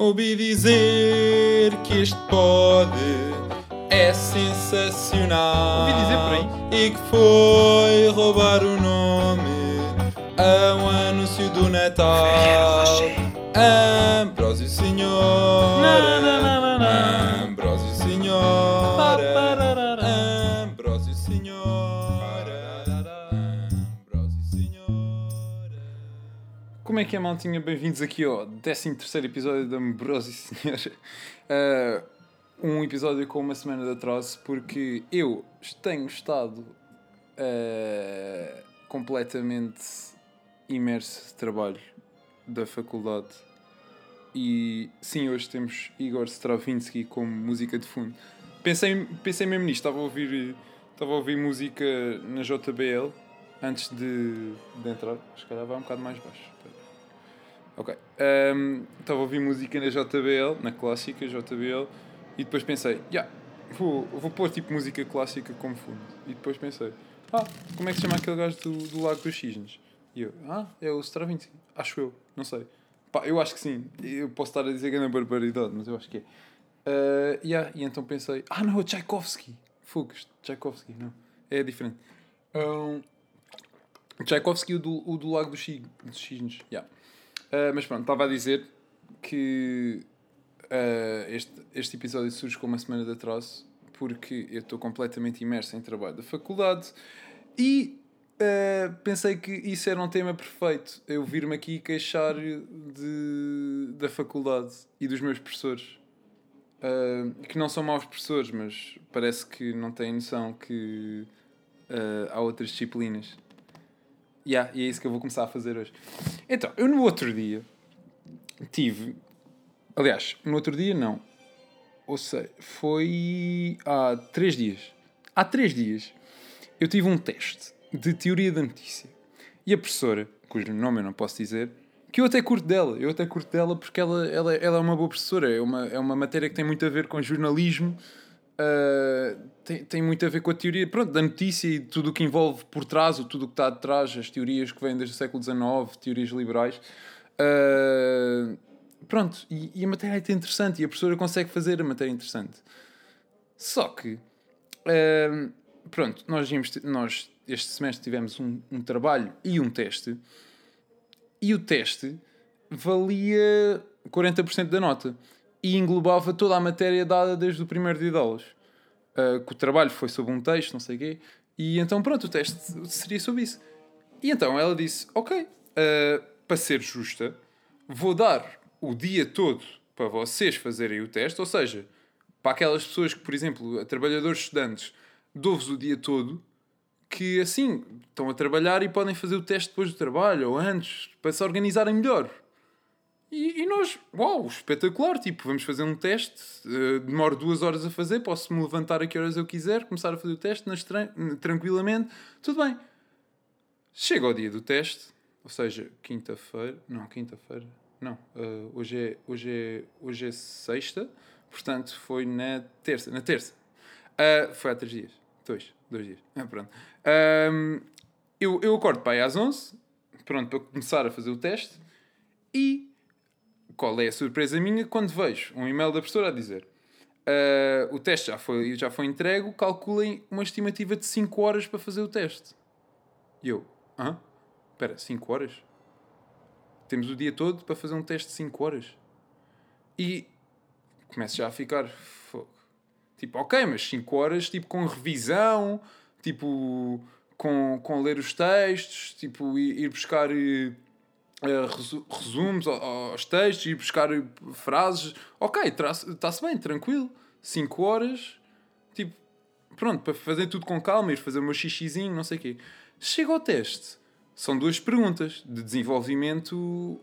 Ouvi dizer que este pod é sensacional. Ouvi dizer por aí. E que foi roubar o nome a um anúncio do Natal. Ambrósio Senhor. Na, na, na, Como é que é, maltinha? Bem-vindos aqui ao 13 episódio da Ambrosi Senhor. Ah, um episódio com uma semana de atraso, porque eu tenho estado ah, completamente imerso de trabalho da faculdade. E sim, hoje temos Igor Stravinsky como música de fundo. Pensei, pensei mesmo nisto, estava a ouvir, estava a ouvir música na JBL antes de, de entrar. Se calhar vai um bocado mais baixo. Ok. Ahm, Estava a ouvir música na JBL, na clássica JBL, e depois pensei, yeah, vou, vou pôr tipo música clássica como fundo. E depois pensei, ah, como é que se chama aquele gajo do, do Lago dos Cisnes? E eu, ah, é o Stravinsky. Acho eu, não sei. Pá, eu acho que sim. Eu posso estar a dizer que é na barbaridade, mas eu acho que é. Ah, yeah, e então pensei, ah não, é Tchaikovsky. Fogos, Tchaikovsky, não. É diferente. Um, Tchaikovsky, o do, o do Lago dos Cisnes. Yeah. Uh, mas pronto, estava a dizer que uh, este, este episódio surge com uma semana de atraso porque eu estou completamente imerso em trabalho da faculdade e uh, pensei que isso era um tema perfeito. Eu vir-me aqui queixar de, da faculdade e dos meus professores. Que não são maus professores, mas parece que não têm noção que há outras disciplinas. Yeah, e é isso que eu vou começar a fazer hoje. Então, eu no outro dia tive. Aliás, no outro dia não. Ou seja, foi há três dias. Há três dias eu tive um teste de teoria da notícia. E a professora, cujo nome eu não posso dizer, que eu até curto dela. Eu até curto dela porque ela, ela, ela é uma boa professora. É uma, é uma matéria que tem muito a ver com jornalismo. Uh, tem, tem muito a ver com a teoria pronto, da notícia e tudo o que envolve por trás, ou tudo o que está detrás, as teorias que vêm desde o século XIX, teorias liberais. Uh, pronto, e, e a matéria é interessante e a professora consegue fazer a matéria interessante. Só que, uh, pronto, nós, íamos nós este semestre tivemos um, um trabalho e um teste, e o teste valia 40% da nota e englobava toda a matéria dada desde o primeiro dia de aulas. Uh, que o trabalho foi sobre um texto, não sei o quê, e então pronto, o teste seria sobre isso. E então ela disse: Ok, uh, para ser justa, vou dar o dia todo para vocês fazerem o teste, ou seja, para aquelas pessoas que, por exemplo, trabalhadores estudantes, dou-vos o dia todo, que assim estão a trabalhar e podem fazer o teste depois do trabalho ou antes, para se organizarem melhor. E, e nós, uau, espetacular, tipo, vamos fazer um teste, eh, demoro duas horas a fazer, posso-me levantar a que horas eu quiser, começar a fazer o teste nas tran- tranquilamente, tudo bem. Chega ao dia do teste, ou seja, quinta-feira, não, quinta-feira, não, eh, hoje, é, hoje, é, hoje é sexta, portanto foi na terça, na terça. Ah, foi há três dias, dois, dois dias, ah, pronto. Ahm, eu, eu acordo para aí às 11, pronto, para começar a fazer o teste, e qual é a surpresa minha quando vejo um e-mail da professora a dizer "Ah, o teste já foi, já foi entregue, calculem uma estimativa de 5 horas para fazer o teste. E eu, hã? Espera, 5 horas? Temos o dia todo para fazer um teste de 5 horas. E começo já a ficar. "Fogo." Tipo, ok, mas 5 horas tipo, com revisão, tipo, com, com ler os textos, tipo, ir, buscar eh, resumos ao- aos textos, ir buscar eh, frases. Ok, está-se bem, tranquilo. 5 horas, tipo, pronto, para fazer tudo com calma, ir fazer o meu xixizinho, não sei o quê. Chega ao teste. São duas perguntas de desenvolvimento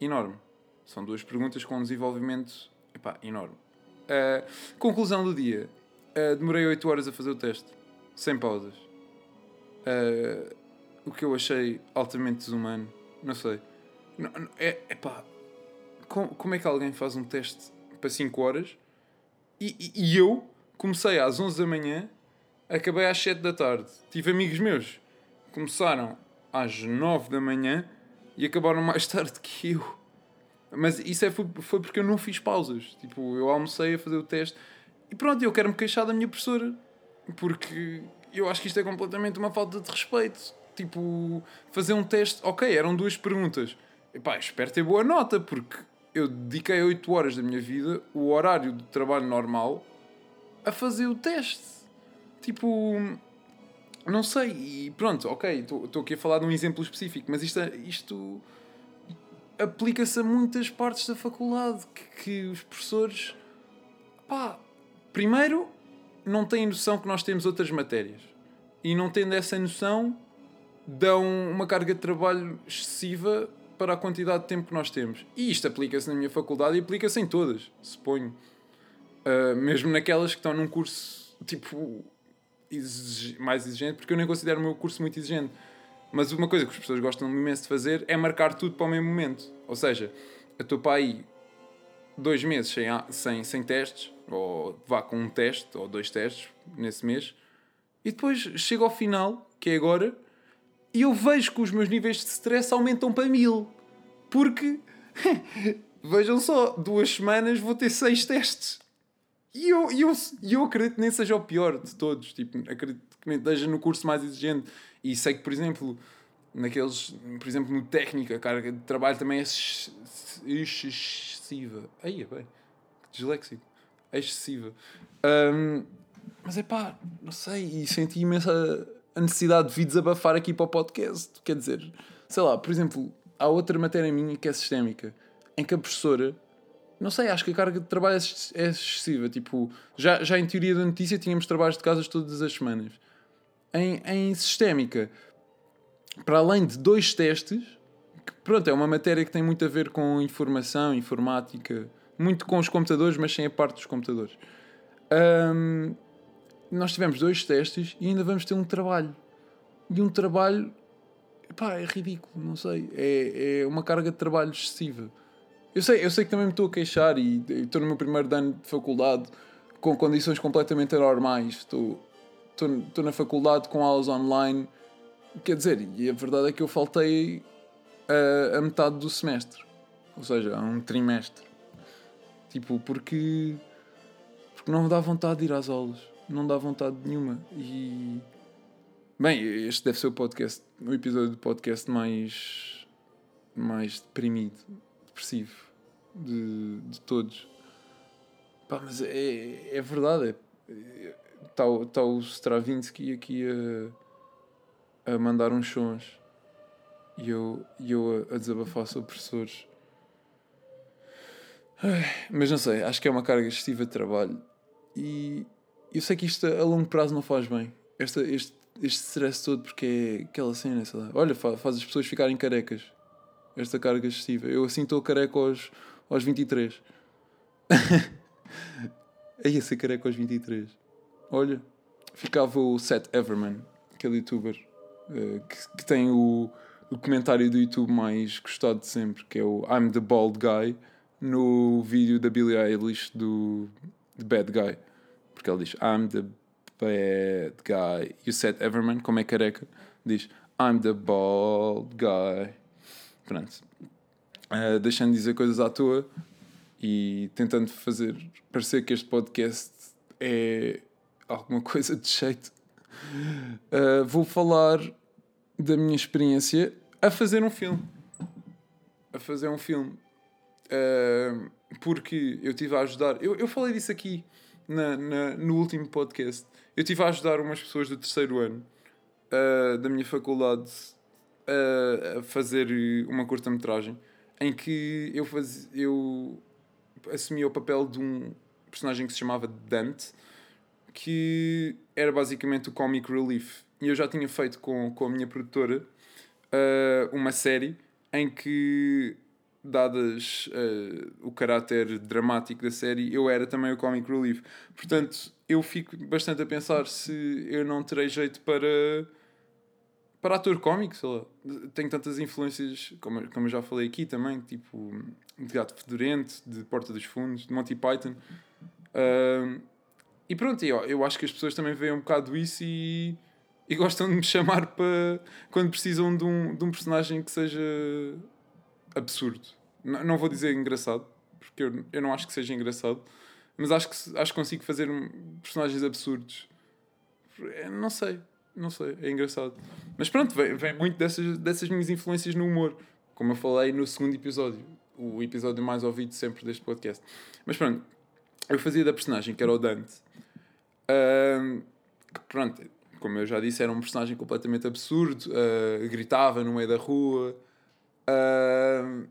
enorme. São duas perguntas com um desenvolvimento epá, enorme. Uh, conclusão do dia. Uh, demorei 8 horas a fazer o teste. Sem pausas. Uh, o que eu achei altamente desumano. Não sei. Não, não, é, epá, como, como é que alguém faz um teste para 5 horas e, e- e eu comecei às 11 da manhã, acabei às 7 da tarde. Tive amigos meus começaram às 9 da manhã e acabaram mais tarde que eu. Mas isso é, foi, foi porque eu não fiz pausas. Tipo, eu almocei a fazer o teste e pronto, eu quero-me queixar da minha professora. Porque eu acho que isto é completamente uma falta de respeito. Tipo, fazer um teste, ok, eram duas perguntas. Epá, espero ter boa nota, porque eu dediquei 8 horas da minha vida, o horário de trabalho normal, a fazer o teste. Tipo, não sei, e pronto, ok, estou aqui a falar de um exemplo específico, mas isto, isto aplica-se a muitas partes da faculdade que, que os professores, pá, primeiro, não têm noção que nós temos outras matérias. E não tendo essa noção, dão uma carga de trabalho excessiva para a quantidade de tempo que nós temos. E isto aplica-se na minha faculdade e aplica-se em todas, suponho. Uh, mesmo naquelas que estão num curso tipo mais exigente, porque eu nem considero o meu curso muito exigente. Mas uma coisa que as pessoas gostam imenso de fazer é marcar tudo para o mesmo momento. Ou seja, eu estou para aí dois meses sem, sem, sem testes, ou vá com um teste ou dois testes nesse mês, e depois chego ao final, que é agora, e eu vejo que os meus níveis de stress aumentam para mil. Porque, vejam só, duas semanas vou ter seis testes. E eu, eu, eu acredito que nem seja o pior de todos. Tipo, acredito que esteja no curso mais exigente. E sei que, por exemplo, naqueles, por exemplo, no técnico, a carga de trabalho também é excessiva. Aí é bem, disléxico. É excessiva. Um, mas é pá, não sei, e senti imensa a necessidade de vir desabafar aqui para o podcast. Quer dizer, sei lá, por exemplo, há outra matéria minha que é sistémica, em que a professora, não sei, acho que a carga de trabalho é, é excessiva. Tipo, já, já em teoria da notícia tínhamos trabalhos de casas todas as semanas. Em, em sistémica, para além de dois testes, que pronto, é uma matéria que tem muito a ver com informação, informática, muito com os computadores, mas sem a parte dos computadores. Um, nós tivemos dois testes e ainda vamos ter um trabalho. E um trabalho, pá, é ridículo, não sei. É, é uma carga de trabalho excessiva. Eu sei, eu sei que também me estou a queixar e estou no meu primeiro ano de faculdade com condições completamente anormais. Estou, estou, estou na faculdade com aulas online. Quer dizer, e a verdade é que eu faltei a, a metade do semestre. Ou seja, a um trimestre. Tipo, porque, porque não me dá vontade de ir às aulas não dá vontade nenhuma. E. Bem, este deve ser o podcast, o episódio do podcast mais. mais deprimido, depressivo de, de todos. Pá, mas é, é verdade. Está é, tá o Stravinsky aqui a, a mandar uns sons e eu, e eu a, a desabafar sobre professores. Mas não sei, acho que é uma carga excessiva de trabalho. E, eu sei que isto a longo prazo não faz bem. Este, este, stress todo, porque é aquela cena, sei lá. Olha, faz, as pessoas ficarem carecas. Esta carga excessiva. Eu assim estou careca aos, aos 23. Aí a ser careca aos 23. Olha, ficava o Seth Everman, aquele youtuber uh, que, que tem o, o comentário do YouTube mais gostado de sempre, que é o I'm the Bald Guy, no vídeo da Billie Eilish do Bad Guy porque ele diz I'm the bad guy. E o Seth Everman, como é careca, diz I'm the bald guy. Pronto. Uh, deixando de dizer coisas à toa e tentando fazer parecer que este podcast é alguma coisa de jeito. Uh, vou falar da minha experiência a fazer um filme. A fazer um filme. Uh, porque eu estive a ajudar. Eu, eu falei disso aqui na, na, no último podcast, eu estive a ajudar umas pessoas do terceiro ano uh, da minha faculdade uh, a fazer uma curta-metragem em que eu, faz, eu assumia o papel de um personagem que se chamava Dante, que era basicamente o comic relief. E eu já tinha feito com, com a minha produtora uh, uma série em que dadas uh, o caráter dramático da série, eu era também o comic relief. Portanto, eu fico bastante a pensar se eu não terei jeito para para ator cómico, sei lá. Tenho tantas influências, como, como eu já falei aqui também, tipo de Gato Fedorento, de Porta dos Fundos, de Monty Python. Uh, e pronto, eu, eu acho que as pessoas também veem um bocado isso e, e gostam de me chamar para quando precisam de um, de um personagem que seja absurdo. N- não vou dizer engraçado, porque eu, eu não acho que seja engraçado, mas acho que, acho que consigo fazer personagens absurdos. É, Não sei, não sei, é engraçado. Mas pronto, vem, vem muito dessas, dessas minhas influências no humor, como eu falei no segundo episódio, o episódio mais ouvido sempre deste podcast. Mas pronto, eu fazia da personagem que era o Dante. Que, pronto, como eu já disse, era um personagem completamente absurdo, ah, gritava no meio da rua, ah,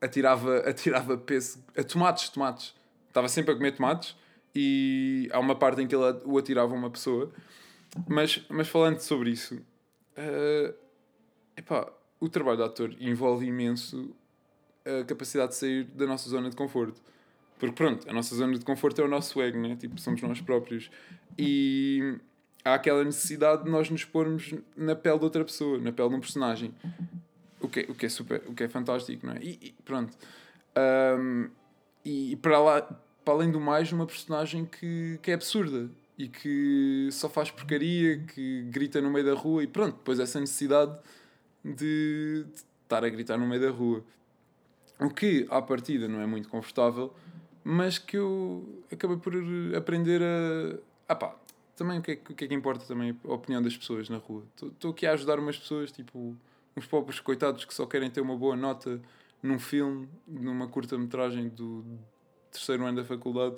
atirava, atirava peso a tomates, tomates. Estava sempre a comer tomates e há uma parte em que ele o atirava uma pessoa. Mas, mas falando sobre isso, ah, epá, o trabalho de ator envolve imenso a capacidade de sair da nossa zona de conforto. Porque pronto, a nossa zona de conforto é o nosso ego, né? Tipo, somos nós próprios. E há aquela necessidade de nós nos pormos na pele de outra pessoa, na pele de um personagem. O que, é- o que é super, o que é fantástico, não é? E, e pronto. Ahm, e para, lá, para além do mais, uma personagem que, que é absurda e que só faz porcaria, que grita no meio da rua e pronto, depois essa necessidade de, de estar a gritar no meio da rua. O que, à partida, não é muito confortável, mas que eu acabei por aprender a. Ah pá, também o que, é, o que é que importa também a opinião das pessoas na rua. Estou aqui a ajudar umas pessoas, tipo, uns pobres coitados que só querem ter uma boa nota num filme, numa curta-metragem do terceiro ano da faculdade.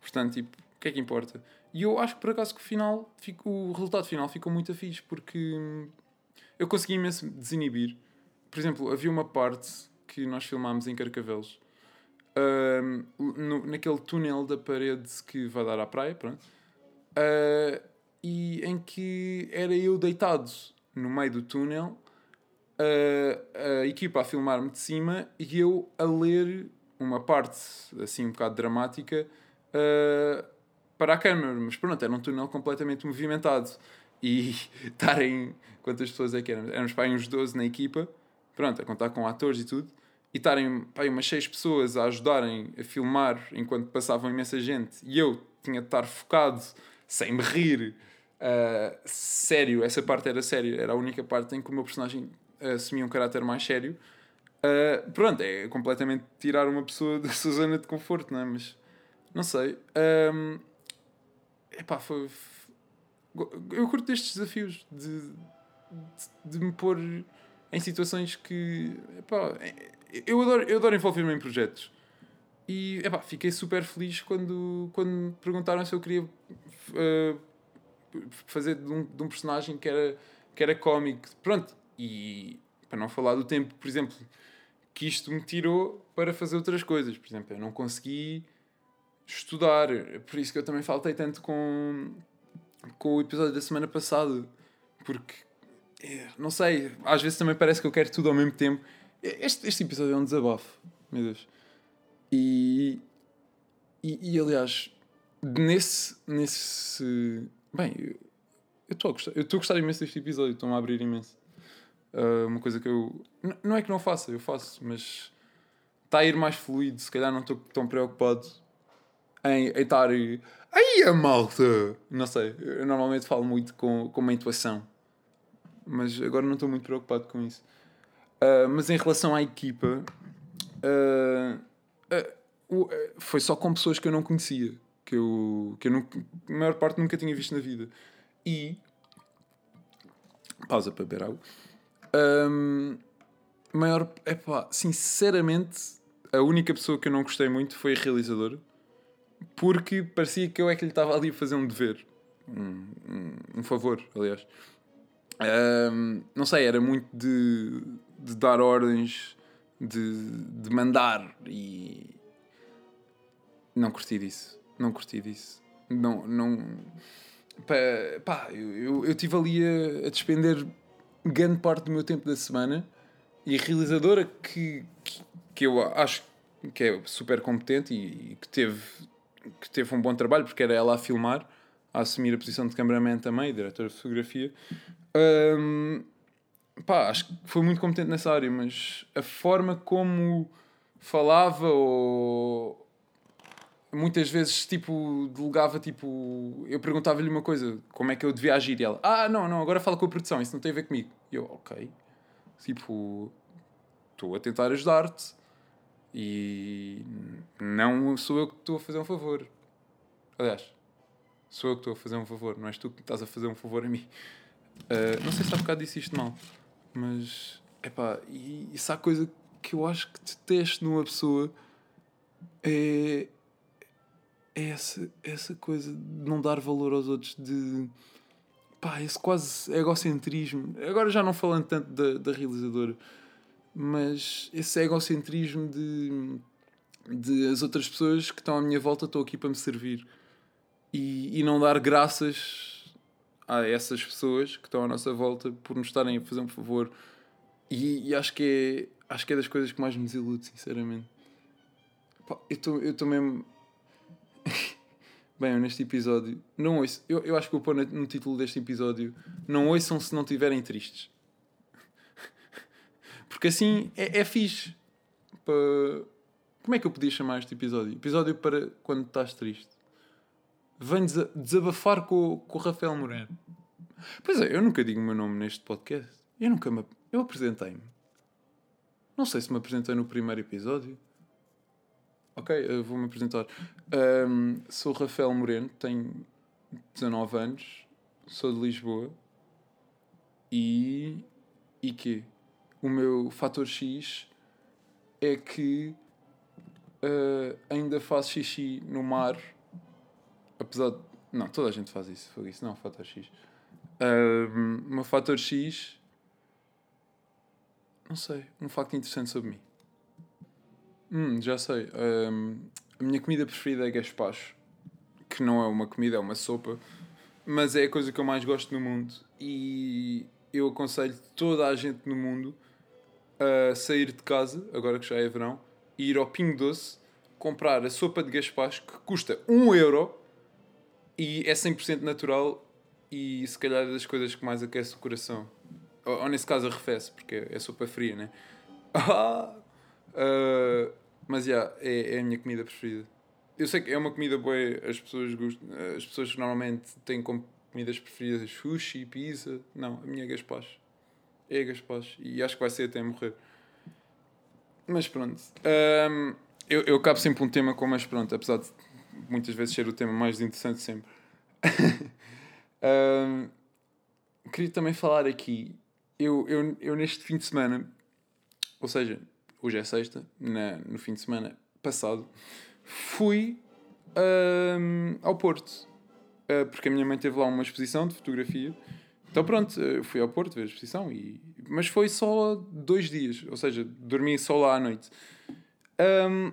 Portanto, tipo, o que é que importa? E eu acho que por acaso que o final, o resultado final ficou muito fixe, porque hum, eu consegui imenso desinibir. Por exemplo, havia uma parte que nós filmámos em Carcavelos, hum, no- naquele túnel da parede que vai dar à praia, pronto, ah, e em que era eu deitado no meio do túnel, a, a equipa a filmar-me de cima e eu a ler uma parte assim um bocado dramática ah, para a câmera, mas pronto, era um túnel completamente movimentado e estarem quantas pessoas é que eram? Éramos para uns 12 na equipa, pronto, a contar com atores e tudo, e estarem aí umas 6 pessoas a ajudarem a filmar enquanto passavam imensa gente e eu tinha de estar focado sem me rir. ah, sério, essa parte era sério, era a única parte em que o meu personagem assumia um caráter mais sério. Ah, pronto, é completamente tirar uma pessoa da sua zona de conforto, não é? Mas não sei. Ahm, epá, foi, f- eu curto destes desafios de, de, de me pôr em situações que epá, eu adoro, eu adoro envolver-me em projetos e epá, fiquei super feliz quando, quando me perguntaram se eu queria uh, fazer de um, de um personagem que era, que era cómico. Pronto, e para não falar do tempo, por exemplo, que isto me tirou para fazer outras coisas. Por exemplo, eu não consegui estudar, por isso que eu também faltei tanto com, com o episódio da semana passada, porque é, não sei, às vezes também parece que eu quero tudo ao mesmo tempo. Este, este episódio é um desabafo, meu Deus. E, e, e aliás, nesse, nesse. Bem, eu estou a gostar, eu estou a gostar imenso deste episódio, estou-me a abrir imenso. Uh, uma coisa que eu. Não é que não faça, eu faço, mas está a ir mais fluido. Se calhar não estou tão preocupado em, estar. Aí a malta! Não sei, eu normalmente falo muito com, com uma intuação, mas agora não estou muito preocupado com isso. Uh, mas em relação à equipa, uh, foi só com pessoas que eu não conhecia, que eu, que eu nunca, a maior parte nunca tinha visto na vida. E. Pausa para beber água. Um, maior. Epá, sinceramente, a única pessoa que eu não gostei muito foi a realizadora, porque parecia que eu é que lhe estava ali a fazer um dever. Um, um, um favor, aliás. Um, não sei, era muito de, de dar ordens, de, de mandar e. Não curti disso. Não curti disso. Não. não pá, eu, eu, eu estive ali a, a despender grande parte do meu tempo da semana e realizadora que, que, que eu acho que é super competente e, e que teve que teve um bom trabalho porque era ela a filmar a assumir a posição de cameraman também diretora de fotografia. Hum, pá, acho que foi muito competente nessa área mas a forma como falava ou muitas vezes tipo delegava tipo eu perguntava-lhe uma coisa como é que eu devia agir e ela ah não não agora fala com a produção isso não tem a ver comigo e eu ok tipo estou a tentar ajudar-te E não sou eu que estou a fazer um favor. Aliás, sou eu que estou a fazer um favor, não és tu que estás a fazer um favor a mim. Uh, não sei se há bocado disse isto mal, mas epá, e, e se há coisa que eu acho que detesto numa pessoa é, é essa, essa coisa de não dar valor aos outros, de pá, esse quase egocentrismo. Agora já não falando tanto da, da realizadora, mas esse egocentrismo de, de as outras pessoas que estão à minha volta estão aqui para me servir e, e não dar graças a essas pessoas que estão à nossa volta por nos estarem a fazer um favor. E, e acho que é acho que é das coisas que mais me desilude, sinceramente. Pá, eu estou mesmo. Bem, neste episódio, não ouço. Eu, eu acho que vou pôr no título deste episódio: Não ouçam se não estiverem tristes. Porque assim é, é fixe. Para... Como é que eu podia chamar este episódio? Episódio para quando estás triste. Venho desabafar com, com o Rafael Moreno. Pois é, eu nunca digo o meu nome neste podcast. Eu nunca me. Eu apresentei-me. Não sei se me apresentei no primeiro episódio. Ok, vou-me apresentar. Um, sou Rafael Moreno, tenho 19 anos, sou de Lisboa e. e que O meu fator X é que uh, ainda faço xixi no mar, apesar de. Não, toda a gente faz isso, foi isso, não, fator X. Um, meu fator X. Não sei, um facto interessante sobre mim. Hum, já sei. Um, a minha comida preferida é gaspacho. Que não é uma comida, é uma sopa. Mas é a coisa que eu mais gosto no mundo. E eu aconselho toda a gente no mundo a sair de casa, agora que já é verão, e ir ao Pingo Doce comprar a sopa de gaspacho que custa 1 euro e é 100% natural e se calhar é das coisas que mais aquece o coração. Ou, ou nesse caso arrefece, porque é sopa fria, né? Ah! Uh, mas já, yeah, é, é a minha comida preferida. Eu sei que é uma comida boa, as pessoas gostam, as pessoas normalmente têm como comidas preferidas sushi, pizza. Não, a minha é gaspacho. É gaspacho. E acho que vai ser até morrer. Mas pronto. Um, eu, eu acabo sempre um tema com mas pronto, apesar de muitas vezes ser o tema mais interessante sempre. um, queria também falar aqui. Eu, eu, eu neste fim de semana, ou seja, hoje é sexta, na, no fim de semana passado, fui um, ao Porto. Uh, porque a minha mãe teve lá uma exposição de fotografia. Então pronto, fui ao Porto ver a exposição, e... mas foi só dois dias, ou seja, dormi só lá à noite. Um,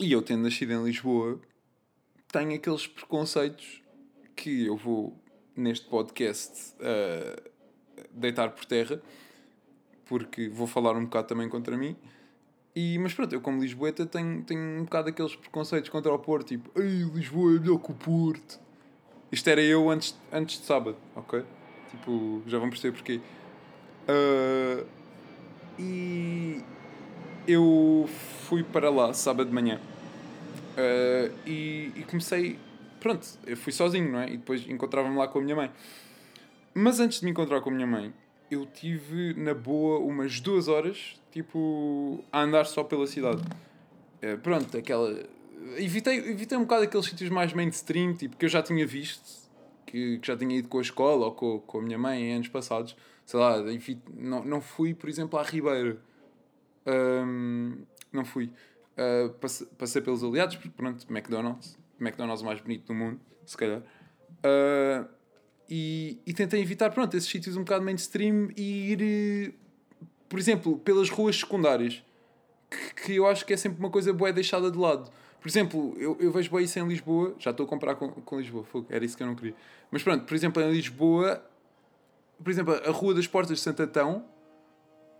e eu, tendo nascido em Lisboa, tenho aqueles preconceitos que eu vou, neste podcast, uh, deitar por terra porque vou falar um bocado também contra mim. E, mas pronto, eu como Lisboeta tenho, tenho um bocado aqueles preconceitos contra o Porto, tipo, ei, Lisboa é melhor que o Porto. Isto era eu antes, antes de sábado, ok? Tipo, já vão perceber porquê. Uh, e eu fui para lá sábado de manhã uh, e, e comecei. Pronto, eu fui sozinho, não é? E depois encontrava-me lá com a minha mãe. Mas antes de me encontrar com a minha mãe, eu tive na boa umas duas horas tipo a andar só pela cidade. É, pronto, aquela. Evitei, evitei um bocado aqueles sítios mais mainstream, tipo, que eu já tinha visto, que, que já tinha ido com a escola ou com, com a minha mãe em anos passados. Sei lá, não, não fui, por exemplo, à Ribeira. Um, não fui. Uh, passei, passei pelos aliados, porque pronto, McDonald's. McDonald's mais bonito do mundo, se calhar. Uh, e, e tentei evitar, pronto, esses sítios um bocado mainstream e ir, eh, por exemplo, pelas ruas secundárias, que, que eu acho que é sempre uma coisa boa deixada de lado. Por exemplo, eu, eu vejo bem isso em Lisboa, já estou a comprar com, com Lisboa, era isso que eu não queria. Mas pronto, por exemplo, em Lisboa, por exemplo, a Rua das Portas de Santatão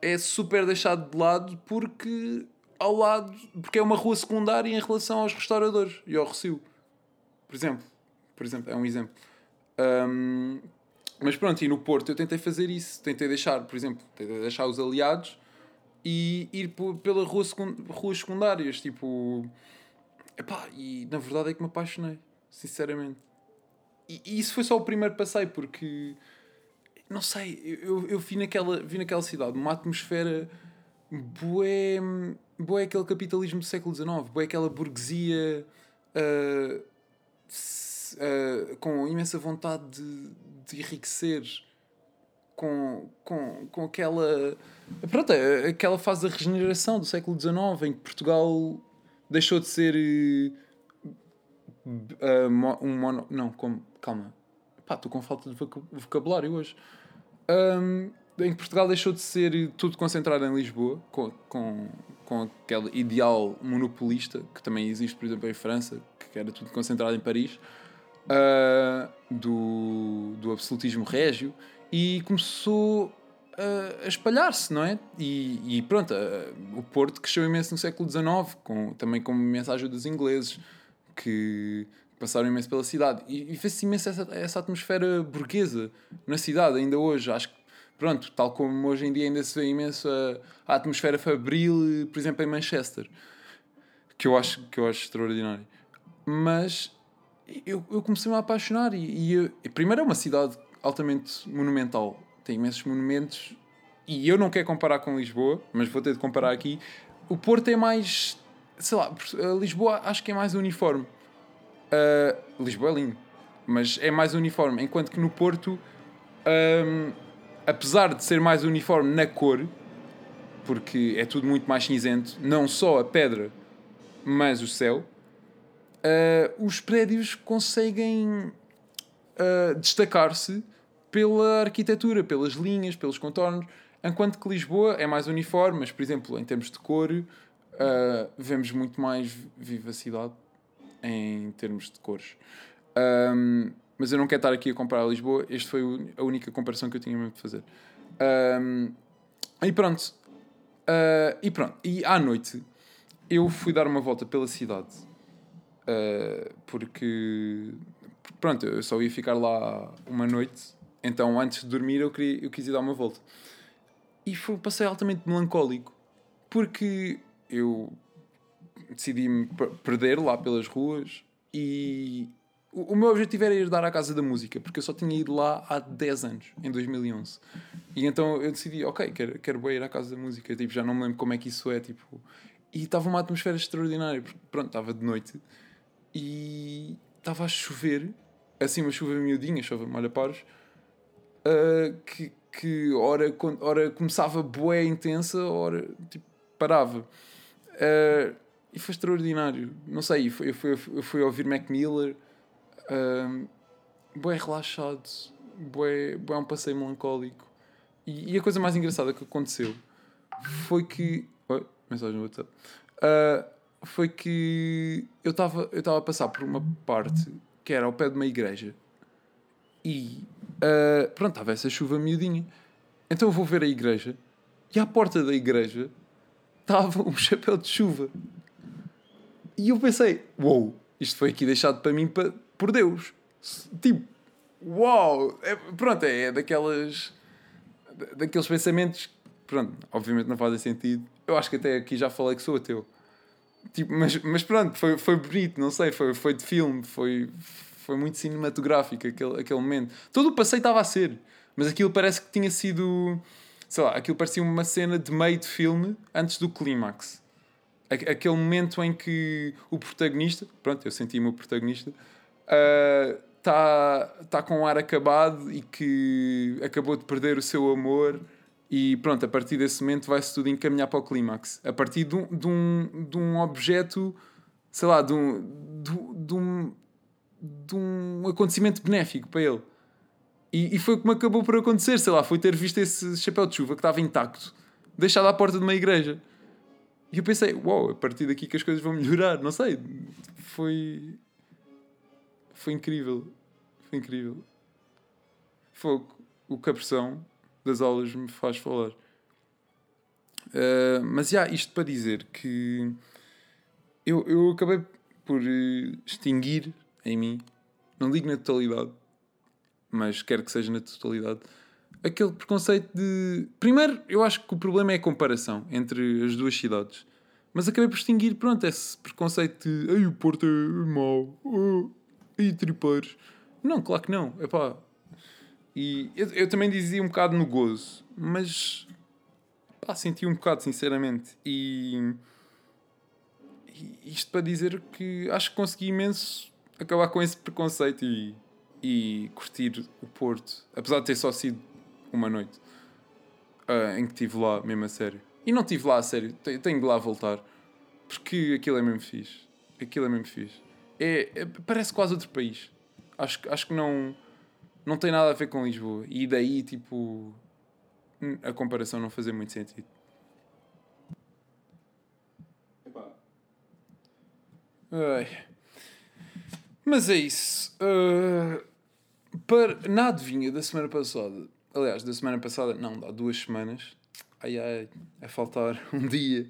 é super deixado de lado porque ao lado, porque é uma rua secundária em relação aos restauradores e ao Recio. Por exemplo, por exemplo, é um exemplo. Um, mas pronto, e no Porto eu tentei fazer isso. Tentei deixar, por exemplo, tentei deixar os aliados e ir pela rua secund ruas secundárias. Tipo. Epá, e na verdade é que me apaixonei, sinceramente. E, e isso foi só o primeiro passeio, porque. Não sei, eu, eu vi, naquela, vi naquela cidade uma atmosfera bué. boé aquele capitalismo do século XIX, boé aquela burguesia ah, ah, com imensa vontade de, de enriquecer, com, com, com aquela. Pronto, a- aquela fase da regeneração do século XIX em que Portugal deixou de ser. eh, mo- um mono. Não, como. Calma. Estou com falta de voca- vocabulário hoje. Ahm, em que Portugal deixou de ser tudo concentrado em Lisboa, com, com, com aquele ideal monopolista que também existe, por exemplo, em França, que era tudo concentrado em Paris, ah, do, do absolutismo régio, e começou a, a espalhar-se, não é? E, e pronto, ah, o Porto cresceu imenso no século XIX, com, também com imensa ajuda dos ingleses, que passaram imenso pela cidade. E, e fez-se imenso essa, essa atmosfera burguesa na cidade, ainda hoje. Acho que, pronto, tal como hoje em dia ainda se vê imenso a, a atmosfera fabril, por exemplo, em Manchester, que eu acho, que eu acho extraordinário. Mas eu, eu comecei-me a apaixonar. E, e e primeiro é uma cidade altamente monumental, tem imensos monumentos. E eu não quero comparar com Lisboa, mas vou ter de comparar aqui. O Porto é mais. Sei lá, Lisboa acho que é mais uniforme. Uh, Lisboa é lindo, mas é mais uniforme. Enquanto que no Porto, um, apesar de ser mais uniforme na cor, porque é tudo muito mais cinzento, não só a pedra, mas o céu, uh, os prédios conseguem uh, destacar-se pela arquitetura, pelas linhas, pelos contornos, enquanto que Lisboa é mais uniforme, mas, por exemplo, em termos de cor, uh, vemos muito mais vivacidade em termos de cores. Um, mas eu não quero estar aqui a comparar Lisboa, esta foi a única comparação que eu tinha mesmo de fazer. Um, e pronto. Uh, e pronto. E à noite eu fui dar uma volta pela cidade. Uh, porque pronto, eu só ia ficar lá uma noite. Então antes de dormir eu, queria, eu quis ir dar uma volta. E foi passeio altamente melancólico. Porque eu decidi-me per- perder lá pelas ruas e o, o meu objetivo era ir dar à Casa da Música, porque eu só tinha ido lá há 10 anos, em 2011. E então eu decidi, ok, quero, quero ir à Casa da Música, tipo, já não me lembro como é que isso é, tipo... E estava uma atmosfera extraordinária, porque pronto, estava de noite e estava a chover, assim uma chuva miudinha, chuva molha paros, ah, que, que ora, ora começava bué intensa, ora tipo, parava. Ah, e foi extraordinário. Não sei, eu fui, eu fui, eu fui ouvir Mac Miller, um, bué relaxado, bué, bué um passeio melancólico. E, e a coisa mais engraçada que aconteceu foi que. Mensagem no WhatsApp. Ah, foi que eu estava eu estava a passar por uma parte que era ao pé de uma igreja e ah, pronto, estava essa chuva miudinha. Então eu vou ver a igreja e à porta da igreja estava um chapéu de chuva. E eu pensei, uou, isto foi aqui deixado para mim pa- por Deus. Tipo, uau! É, pronto, é, é daquelas. da- daqueles pensamentos pronto, obviamente não fazem sentido. Eu acho que até aqui já falei que sou ateu. Tipo, mas, mas pronto, foi, foi bonito, não sei, foi, foi de filme, foi, foi muito cinematográfico aquele, aquele momento. Todo o passeio estava a ser, mas aquilo parece que tinha sido. Sei lá, aquilo parecia uma cena de meio de filme antes do clímax. Aquele momento em que o protagonista, pronto, eu senti-me o protagonista, está tá com um ar acabado e que acabou de perder o seu amor e pronto, a partir desse momento vai-se tudo encaminhar para o clímax. A partir de um, de um, de um objeto, sei lá, de um, de, de um, de um acontecimento benéfico para ele. E, e foi como acabou por acontecer, sei lá, foi ter visto esse chapéu de chuva que estava intacto, deixado à porta de uma igreja. E eu pensei, uau, a partir daqui que as coisas vão melhorar, não sei. Foi. Foi incrível. Foi incrível. Fogo. O que a pressão das aulas me faz falar. Uh, mas já, isto para dizer que eu, eu acabei por eh, extinguir em mim, não digo na totalidade, mas quero que seja na totalidade, aquele preconceito de. Primeiro, eu acho que o problema é a comparação entre as duas cidades. Mas acabei por extinguir, pronto, esse preconceito de. Ei, o Porto é mau. Oh, e tripeiros. Não, claro que não. Epá. E eu, eu também dizia um bocado no gozo, mas. Pá, senti um bocado, sinceramente. E. e isto para dizer que acho que consegui imenso acabar com esse preconceito e, e curtir o Porto, apesar de ter só sido uma noite ah, em que estive lá mesmo a sério. E não estive lá a sério, te- tenho de lá voltar porque aquilo é mesmo fixe. Aquilo é mesmo fixe. É, é- parece quase outro país. Acho, acho que não, não tem nada a ver com Lisboa. E daí, tipo, hum, a comparação não fazer muito sentido. Ai. Mas é isso. Ah, para, na adivinha da semana passada, aliás, da semana passada, não, há duas semanas, ai ai, a faltar um dia,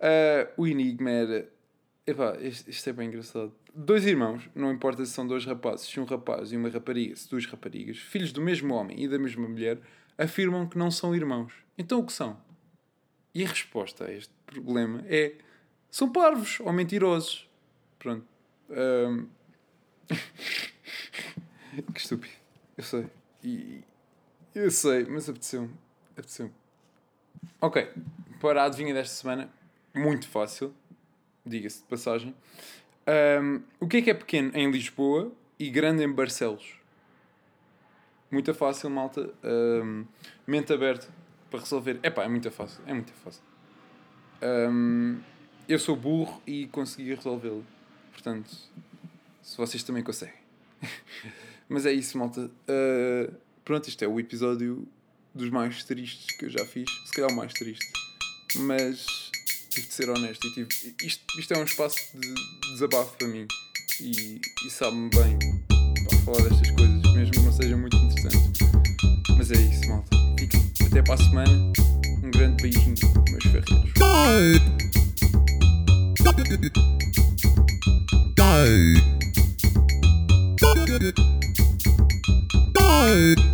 ah, o enigma era. Epá, isto, isto é bem engraçado. Dois irmãos, não importa se são dois rapazes, se um rapaz e uma rapariga, se duas raparigas, filhos do mesmo homem e da mesma mulher, afirmam que não são irmãos. Então o que são? E a resposta a este problema é: são parvos ou mentirosos. Pronto. Ahm, que estúpido. Eu sei. E, eu sei, mas apeteceu-me. Apeteceu-me. Ok. Para a adivinha desta semana, muito fácil. Diga-se de passagem. Ahm, o que é que é pequeno em Lisboa e grande em Barcelos? Muito fácil, malta. Ahm, mente aberta para resolver. Epá, é muito fácil. É muito fácil. Ahm, eu sou burro e consegui resolvê-lo. Portanto, se vocês também conseguem. Mas é isso, malta. Ah, pronto, isto é o episódio dos mais tristes que eu já fiz. Se calhar o mais triste. Mas tive de ser honesto. E tive, isto, isto é um espaço de desabafo para mim. E, e sabe-me bem para falar destas coisas, mesmo que não sejam muito interessantes. Mas é isso, malta. Fiquem. Até para a semana. Um grande beijinho, meus ferreiros. Good.